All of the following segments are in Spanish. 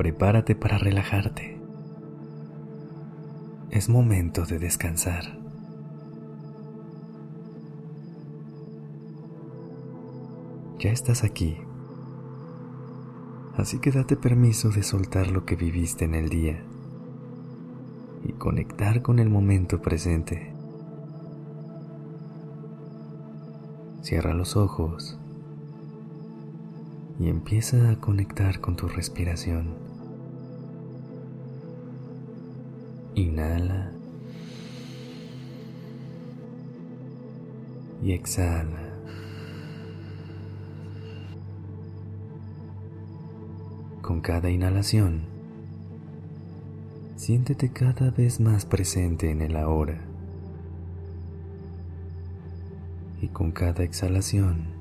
Prepárate para relajarte. Es momento de descansar. Ya estás aquí. Así que date permiso de soltar lo que viviste en el día y conectar con el momento presente. Cierra los ojos y empieza a conectar con tu respiración. Inhala y exhala. Con cada inhalación, siéntete cada vez más presente en el ahora. Y con cada exhalación,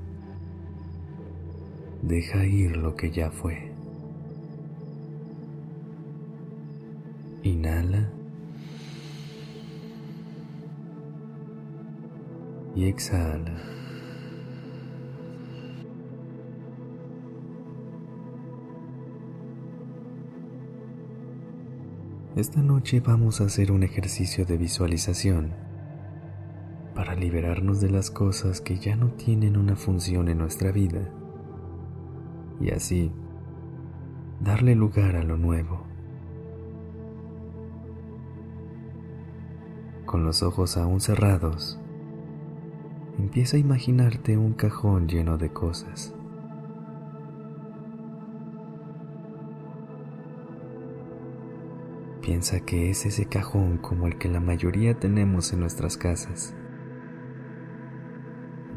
Deja ir lo que ya fue. Inhala. Y exhala. Esta noche vamos a hacer un ejercicio de visualización para liberarnos de las cosas que ya no tienen una función en nuestra vida y así darle lugar a lo nuevo. Con los ojos aún cerrados, empieza a imaginarte un cajón lleno de cosas. Piensa que es ese cajón como el que la mayoría tenemos en nuestras casas,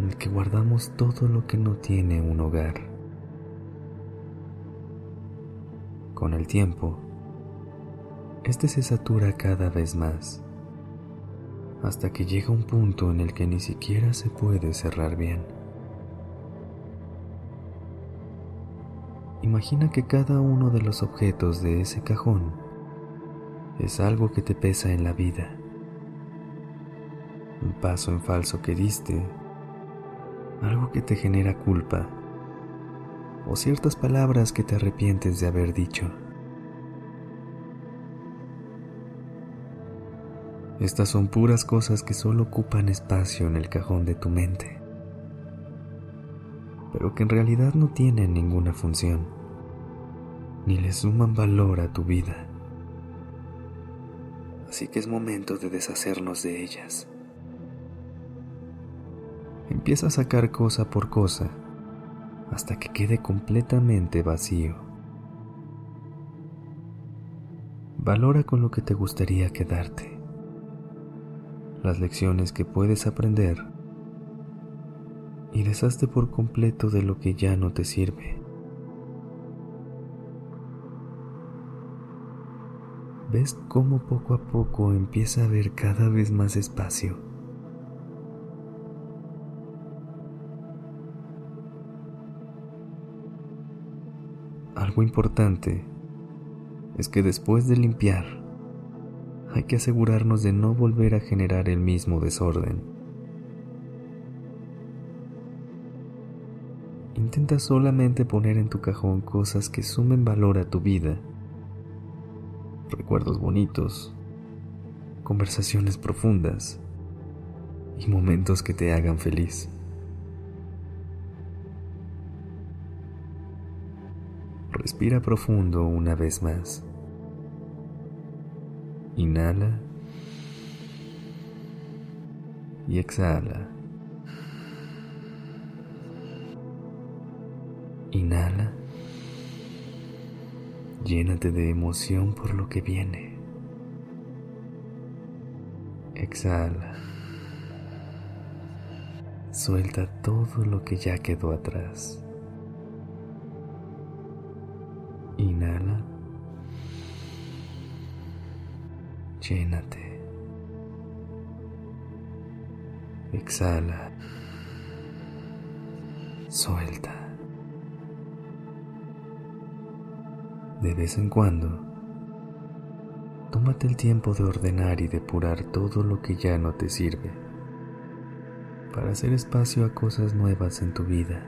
en el que guardamos todo lo que no tiene un hogar. Con el tiempo, este se satura cada vez más, hasta que llega un punto en el que ni siquiera se puede cerrar bien. Imagina que cada uno de los objetos de ese cajón es algo que te pesa en la vida. Un paso en falso que diste, algo que te genera culpa o ciertas palabras que te arrepientes de haber dicho. Estas son puras cosas que solo ocupan espacio en el cajón de tu mente, pero que en realidad no tienen ninguna función, ni le suman valor a tu vida. Así que es momento de deshacernos de ellas. Empieza a sacar cosa por cosa hasta que quede completamente vacío. Valora con lo que te gustaría quedarte, las lecciones que puedes aprender y deshazte por completo de lo que ya no te sirve. ¿Ves cómo poco a poco empieza a haber cada vez más espacio? Algo importante es que después de limpiar, hay que asegurarnos de no volver a generar el mismo desorden. Intenta solamente poner en tu cajón cosas que sumen valor a tu vida, recuerdos bonitos, conversaciones profundas y momentos que te hagan feliz. Respira profundo una vez más. Inhala y exhala. Inhala. Llénate de emoción por lo que viene. Exhala. Suelta todo lo que ya quedó atrás. Inhala. Llénate. Exhala. Suelta. De vez en cuando, tómate el tiempo de ordenar y depurar todo lo que ya no te sirve para hacer espacio a cosas nuevas en tu vida,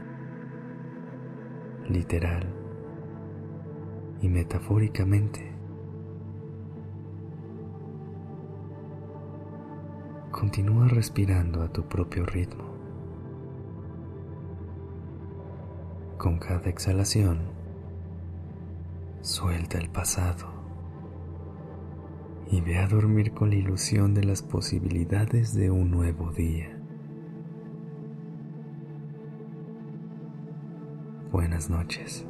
literal y metafóricamente. Continúa respirando a tu propio ritmo. Con cada exhalación, Suelta el pasado y ve a dormir con la ilusión de las posibilidades de un nuevo día. Buenas noches.